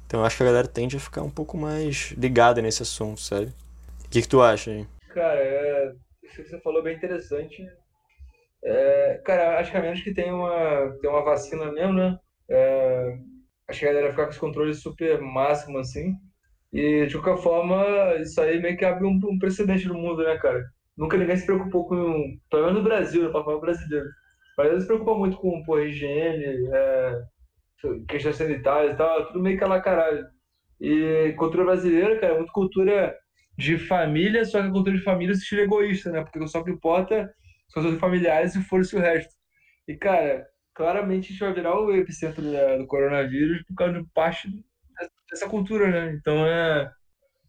Então eu acho que a galera tende a ficar um pouco mais ligada nesse assunto, sabe? O que que tu acha aí? Cara, é, isso que você falou é bem interessante. É, cara, acho que a menos que tenha uma, tenha uma vacina mesmo, né? É, acho que a galera ficar com esse controle super máximo, assim. E, de qualquer forma, isso aí meio que abre um precedente no mundo, né, cara? Nunca ninguém se preocupou com, pelo menos no Brasil, né, pra falar brasileiro. Mas eles se preocupam muito com, pô, higiene, é, questões sanitárias e tal, tudo meio que lá caralho. E cultura brasileira, cara, é muito cultura de família, só que a cultura de família se estilo egoísta, né? Porque só que importa são os familiares e for-se o resto. E, cara, claramente a gente vai virar o epicentro do coronavírus por causa de parte dessa cultura, né? Então é.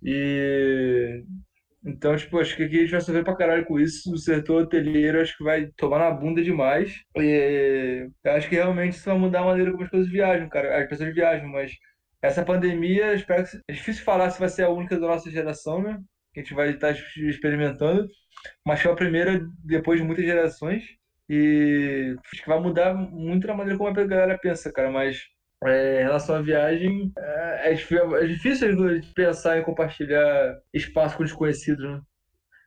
E. Então, tipo, acho que aqui a gente vai sofrer pra caralho com isso. O setor hoteleiro acho que vai tomar na bunda demais. E eu acho que realmente isso vai mudar a maneira como as coisas viajam, cara. As pessoas viajam, mas essa pandemia, espero que. É difícil falar se vai ser a única da nossa geração, né? Que a gente vai estar experimentando. Mas foi a primeira depois de muitas gerações. E acho que vai mudar muito na maneira como a galera pensa, cara. Mas é, em relação à viagem, é, é é difícil de pensar em compartilhar espaço com desconhecidos, né?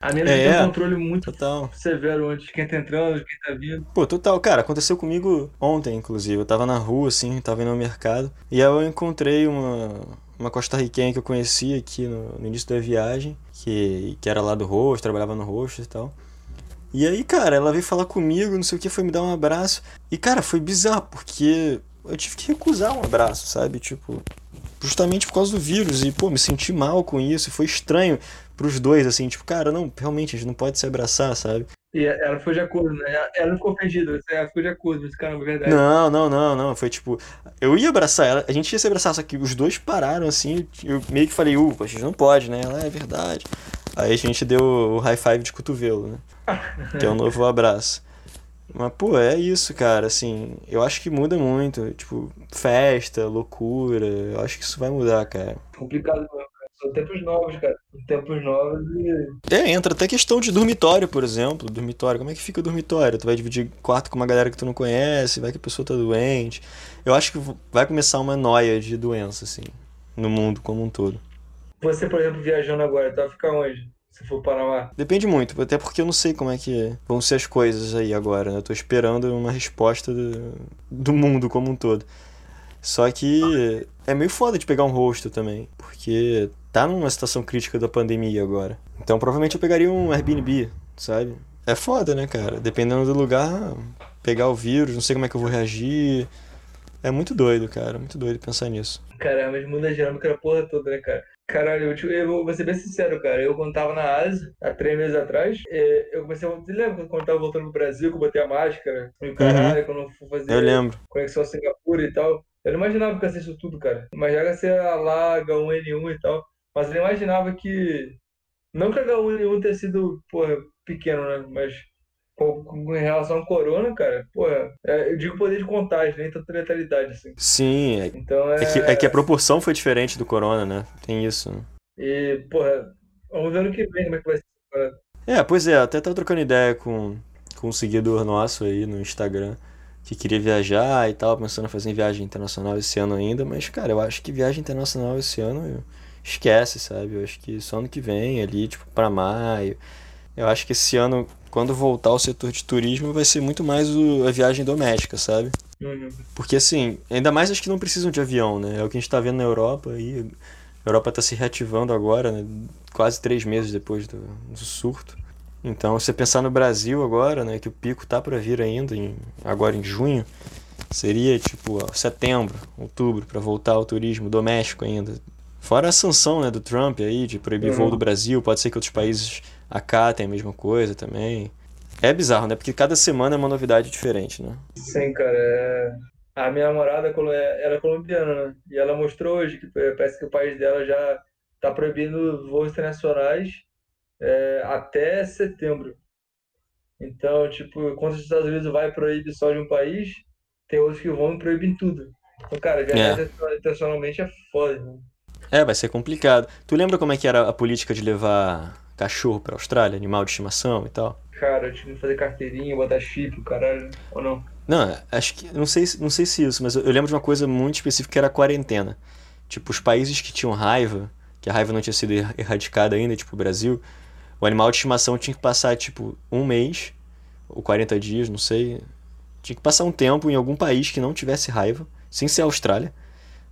A menos que É, tenha um controle muito Total. severo antes de quem tá entrando, de quem tá vindo. Pô, total, cara, aconteceu comigo ontem, inclusive. Eu tava na rua, assim, tava indo ao mercado. E aí eu encontrei uma, uma costarriquenha que eu conheci aqui no, no início da viagem, que, que era lá do rosto, trabalhava no rosto e tal. E aí, cara, ela veio falar comigo, não sei o que, foi me dar um abraço. E, cara, foi bizarro, porque eu tive que recusar um abraço, sabe? Tipo, justamente por causa do vírus. E, pô, me senti mal com isso. E foi estranho pros dois, assim, tipo, cara, não, realmente, a gente não pode se abraçar, sabe? E ela ficou de acordo, né? Ela não ficou ofendida, ela ficou de acordo, mas caramba, é verdade. Não, não, não, não. Foi tipo. Eu ia abraçar ela, a gente ia se abraçar, só que os dois pararam assim. Eu meio que falei, ufa, a gente não pode, né? Ela é verdade. Aí a gente deu o high five de cotovelo, né? Que é o novo abraço. Mas, pô, é isso, cara. Assim, eu acho que muda muito. Tipo, festa, loucura. Eu acho que isso vai mudar, cara. Complicado mesmo, cara. São tempos novos, cara. São tempos novos e. É, entra até questão de dormitório, por exemplo. Dormitório, como é que fica o dormitório? Tu vai dividir quarto com uma galera que tu não conhece, vai que a pessoa tá doente. Eu acho que vai começar uma noia de doença, assim, no mundo como um todo. Você, por exemplo, viajando agora, tu vai ficar onde? Se for Panamá. Depende muito, até porque eu não sei como é que vão ser as coisas aí agora, né? Eu tô esperando uma resposta do, do mundo como um todo. Só que é meio foda de pegar um rosto também, porque tá numa situação crítica da pandemia agora. Então provavelmente eu pegaria um Airbnb, sabe? É foda, né, cara? Dependendo do lugar, pegar o vírus, não sei como é que eu vou reagir. É muito doido, cara, muito doido pensar nisso. Caramba, mas muda a dinâmica da porra toda, né, cara? Caralho, eu, te- eu vou ser bem sincero, cara. Eu, quando tava na Ásia, há três meses atrás, eh, eu comecei a. Você lembra quando eu tava voltando pro Brasil, que eu botei a máscara? E o caralho, quando eu fui fazer Eu lembro. conexão a Singapura e tal. Eu não imaginava que ia ser isso tudo, cara. Imaginava que ia ser a lá, H1N1 e tal. Mas eu não imaginava que. Não que a H1N1 tenha sido, porra, pequeno, né? Mas com relação ao corona, cara, pô, é, eu digo poder de contágio, nem tanta letalidade, assim. Sim, é, então é... É, que, é que a proporção foi diferente do corona, né? Tem isso. Né? E, porra, vamos ver no que vem como é que vai ser. É, pois é, até tava trocando ideia com, com um seguidor nosso aí no Instagram que queria viajar e tal, pensando em fazer viagem internacional esse ano ainda, mas, cara, eu acho que viagem internacional esse ano esquece, sabe? Eu acho que só ano que vem, ali, tipo, para maio. Eu acho que esse ano, quando voltar o setor de turismo, vai ser muito mais o, a viagem doméstica, sabe? Uhum. Porque, assim, ainda mais acho que não precisam de avião, né? É o que a gente tá vendo na Europa aí. A Europa tá se reativando agora, né? Quase três meses depois do, do surto. Então, você pensar no Brasil agora, né? Que o pico tá para vir ainda, em, agora em junho. Seria, tipo, setembro, outubro, para voltar ao turismo doméstico ainda. Fora a sanção né, do Trump aí, de proibir uhum. voo do Brasil, pode ser que outros países acatem a mesma coisa também. É bizarro, né? Porque cada semana é uma novidade diferente, né? Sim, cara. É... A minha namorada era colombiana, né? E ela mostrou hoje que parece que o país dela já está proibindo voos internacionais é, até setembro. Então, tipo, enquanto os Estados Unidos vai proibir só de um país, tem outros que vão e proibem tudo. Então, cara, viajar é. internacionalmente é foda, né? É, vai ser complicado. Tu lembra como é que era a política de levar cachorro pra Austrália, animal de estimação e tal? Cara, eu tive que fazer carteirinha, botar chip, caralho, ou não? Não, acho que. Não sei, não sei se isso, mas eu, eu lembro de uma coisa muito específica que era a quarentena. Tipo, os países que tinham raiva, que a raiva não tinha sido erradicada ainda, tipo o Brasil, o animal de estimação tinha que passar, tipo, um mês, ou 40 dias, não sei. Tinha que passar um tempo em algum país que não tivesse raiva, sem ser a Austrália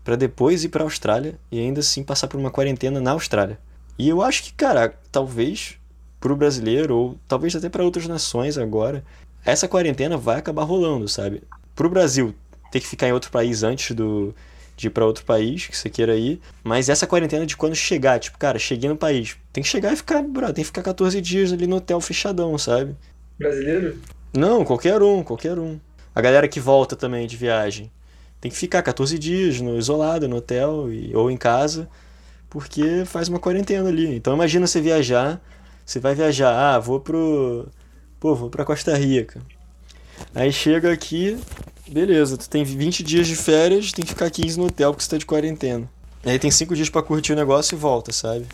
para depois ir para a Austrália e ainda assim passar por uma quarentena na Austrália. E eu acho que, cara, talvez para o brasileiro ou talvez até para outras nações agora, essa quarentena vai acabar rolando, sabe? Para o Brasil ter que ficar em outro país antes do de ir para outro país que você queira ir, mas essa quarentena de quando chegar, tipo, cara, cheguei no país, tem que chegar e ficar, bro, tem que ficar 14 dias ali no hotel fechadão, sabe? Brasileiro? Não, qualquer um, qualquer um. A galera que volta também de viagem tem que ficar 14 dias no, isolado no hotel e, ou em casa, porque faz uma quarentena ali. Então imagina você viajar, você vai viajar, ah, vou pro. Pô, vou pra Costa Rica. Aí chega aqui, beleza, tu tem 20 dias de férias, tem que ficar 15 no hotel porque você tá de quarentena. Aí tem 5 dias para curtir o negócio e volta, sabe?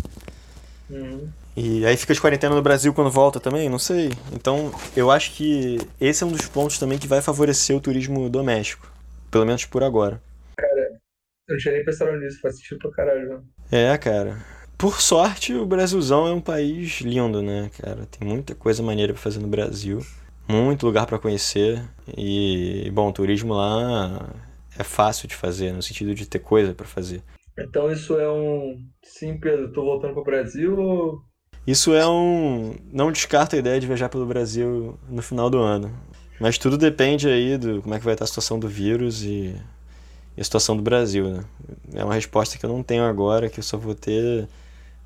Uhum. E aí fica de quarentena no Brasil quando volta também? Não sei. Então, eu acho que esse é um dos pontos também que vai favorecer o turismo doméstico. Pelo menos por agora. Eu não tinha nem pensado nisso, faz sentido pra caralho, mano. É, cara. Por sorte, o Brasilzão é um país lindo, né, cara? Tem muita coisa maneira pra fazer no Brasil. Muito lugar para conhecer. E, bom, turismo lá é fácil de fazer, no sentido de ter coisa para fazer. Então isso é um. Sim, Pedro, tô voltando pro Brasil ou. Isso é um. Não descarto a ideia de viajar pelo Brasil no final do ano. Mas tudo depende aí do como é que vai estar a situação do vírus e, e a situação do Brasil, né? É uma resposta que eu não tenho agora, que eu só vou ter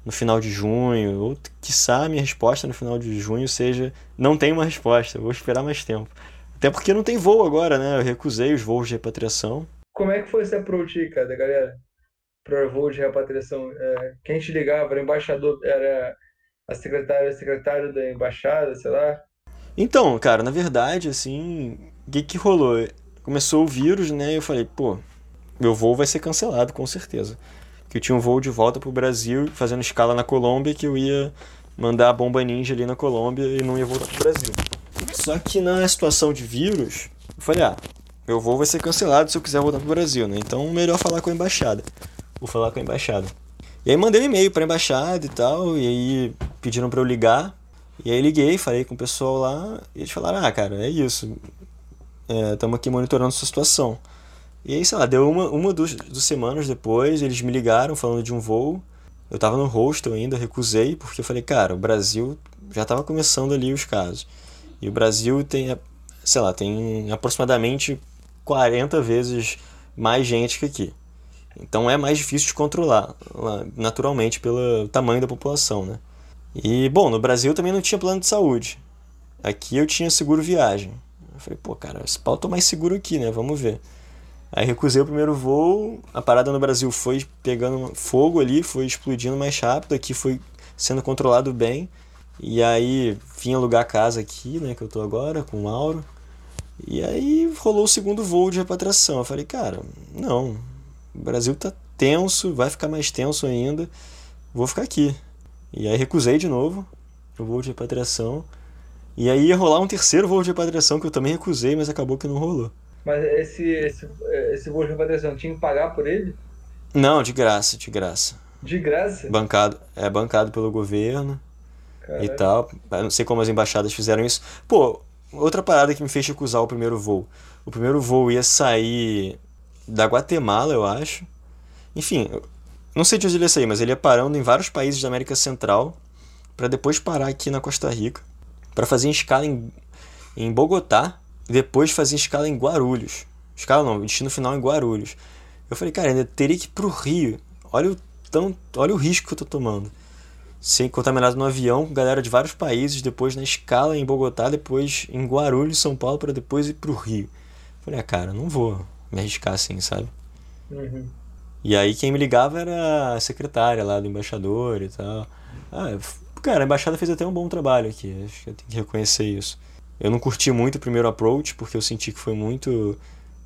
no final de junho, ou quiçá a minha resposta no final de junho seja não tem uma resposta, vou esperar mais tempo. Até porque não tem voo agora, né? Eu recusei os voos de repatriação. Como é que foi esse approach, cara, da galera? Para voo de repatriação? É, quem te ligava? Era o embaixador? Era a secretária, o secretário da embaixada, sei lá? Então, cara, na verdade, assim, o que, que rolou? Começou o vírus, né? E eu falei, pô, meu voo vai ser cancelado, com certeza. Que eu tinha um voo de volta pro Brasil, fazendo escala na Colômbia, que eu ia mandar a bomba ninja ali na Colômbia e não ia voltar pro Brasil. Só que na situação de vírus, eu falei, ah, meu voo vai ser cancelado se eu quiser voltar pro Brasil, né? Então, melhor falar com a embaixada. Vou falar com a embaixada. E aí mandei um e-mail pra embaixada e tal, e aí pediram para eu ligar e aí liguei, falei com o pessoal lá, e eles falaram, ah, cara, é isso. Estamos é, aqui monitorando sua situação. E aí, sei lá, deu uma, uma duas, duas semanas depois, eles me ligaram falando de um voo. Eu tava no hostel ainda, recusei, porque eu falei, cara, o Brasil já tava começando ali os casos. E o Brasil tem, sei lá, tem aproximadamente 40 vezes mais gente que aqui. Então é mais difícil de controlar, naturalmente, pelo tamanho da população, né? E, bom, no Brasil também não tinha plano de saúde. Aqui eu tinha seguro viagem. Eu falei, pô, cara, esse pau tô mais seguro aqui, né? Vamos ver. Aí recusei o primeiro voo, a parada no Brasil foi pegando fogo ali, foi explodindo mais rápido, aqui foi sendo controlado bem. E aí vim alugar a casa aqui, né, que eu tô agora, com o Mauro. E aí rolou o segundo voo de repatriação. Eu falei, cara, não, o Brasil tá tenso, vai ficar mais tenso ainda, vou ficar aqui. E aí recusei de novo o voo de repatriação. E aí ia rolar um terceiro voo de repatriação que eu também recusei, mas acabou que não rolou. Mas esse, esse, esse voo de repatriação tinha que pagar por ele? Não, de graça, de graça. De graça? Bancado, é bancado pelo governo Caralho. e tal. Eu não sei como as embaixadas fizeram isso. Pô, outra parada que me fez recusar o primeiro voo. O primeiro voo ia sair da Guatemala, eu acho. Enfim, não sei de onde ele ia sair, mas ele ia parando em vários países da América Central para depois parar aqui na Costa Rica para fazer escala em, em Bogotá e depois fazer escala em Guarulhos. Escala não, destino final em Guarulhos. Eu falei, cara, ainda teria que ir pro Rio. Olha o, tão, olha o risco que eu tô tomando. Ser contaminado no avião com galera de vários países, depois na escala em Bogotá, depois em Guarulhos, São Paulo, para depois ir pro Rio. Eu falei, ah, cara, não vou me arriscar assim, sabe? Uhum. E aí quem me ligava era a secretária lá do embaixador e tal. Ah, cara, a embaixada fez até um bom trabalho aqui, acho que eu tenho que reconhecer isso. Eu não curti muito o primeiro approach, porque eu senti que foi muito.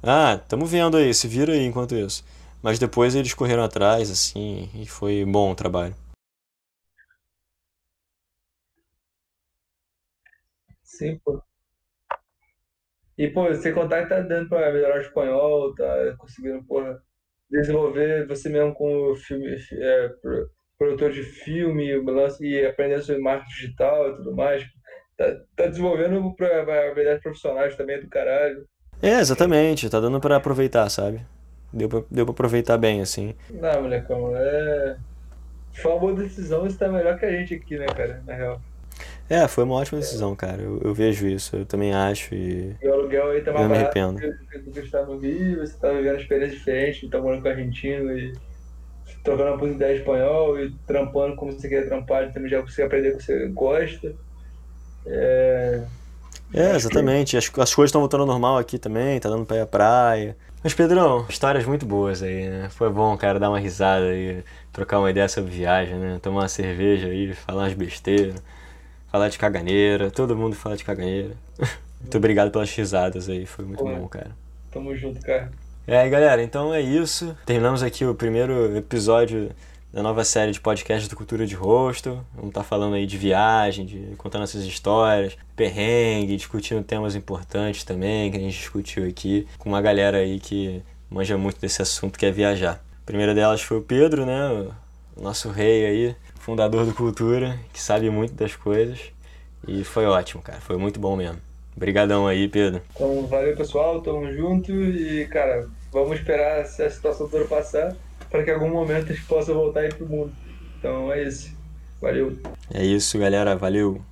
Ah, tamo vendo aí, se vira aí enquanto isso. Mas depois eles correram atrás, assim, e foi bom o trabalho. Sim, pô. E, pô, você contar que tá dando pra melhorar o espanhol, tá conseguindo, porra, desenvolver você mesmo com filme, é, produtor de filme, e aprender sobre marketing digital e tudo mais. Tá, tá desenvolvendo pra habilidades profissionais também do caralho. É, exatamente. Tá dando pra aproveitar, sabe? Deu pra, deu pra aproveitar bem, assim. Não, molecão, é. Foi uma boa decisão, você tá melhor que a gente aqui, né, cara, na real. É, foi uma ótima decisão, é. cara. Eu, eu, vejo isso, eu também acho e. E o aluguel aí tá mais eu me arrependo. do que está no Rio, você tá vivendo experiência diferente, tá morando com argentino e trocando uma oportunidade espanhol e trampando como você quer trampar, também já consegue aprender o que você gosta. É, é exatamente. As, as coisas estão voltando ao normal aqui também, tá dando pra ir à praia. Mas, Pedrão, histórias muito boas aí, né? Foi bom, cara, dar uma risada aí, trocar uma ideia sobre viagem, né? Tomar uma cerveja aí, falar umas besteiras, falar de caganeira, todo mundo fala de caganeira. muito obrigado pelas risadas aí, foi muito Pô, bom, cara. Tamo junto, cara. É, aí, galera, então é isso. Terminamos aqui o primeiro episódio da nova série de podcast do Cultura de Rosto. Vamos estar tá falando aí de viagem, de contando essas histórias, perrengue, discutindo temas importantes também que a gente discutiu aqui com uma galera aí que manja muito desse assunto que é viajar. A primeira delas foi o Pedro, né? O nosso rei aí, fundador do Cultura, que sabe muito das coisas. E foi ótimo, cara. Foi muito bom mesmo. Obrigadão aí, Pedro. Então, valeu, pessoal. Tamo junto e, cara, vamos esperar essa situação toda passar para que em algum momento a gente possa voltar aí pro mundo. Então, é isso. Valeu. É isso, galera. Valeu.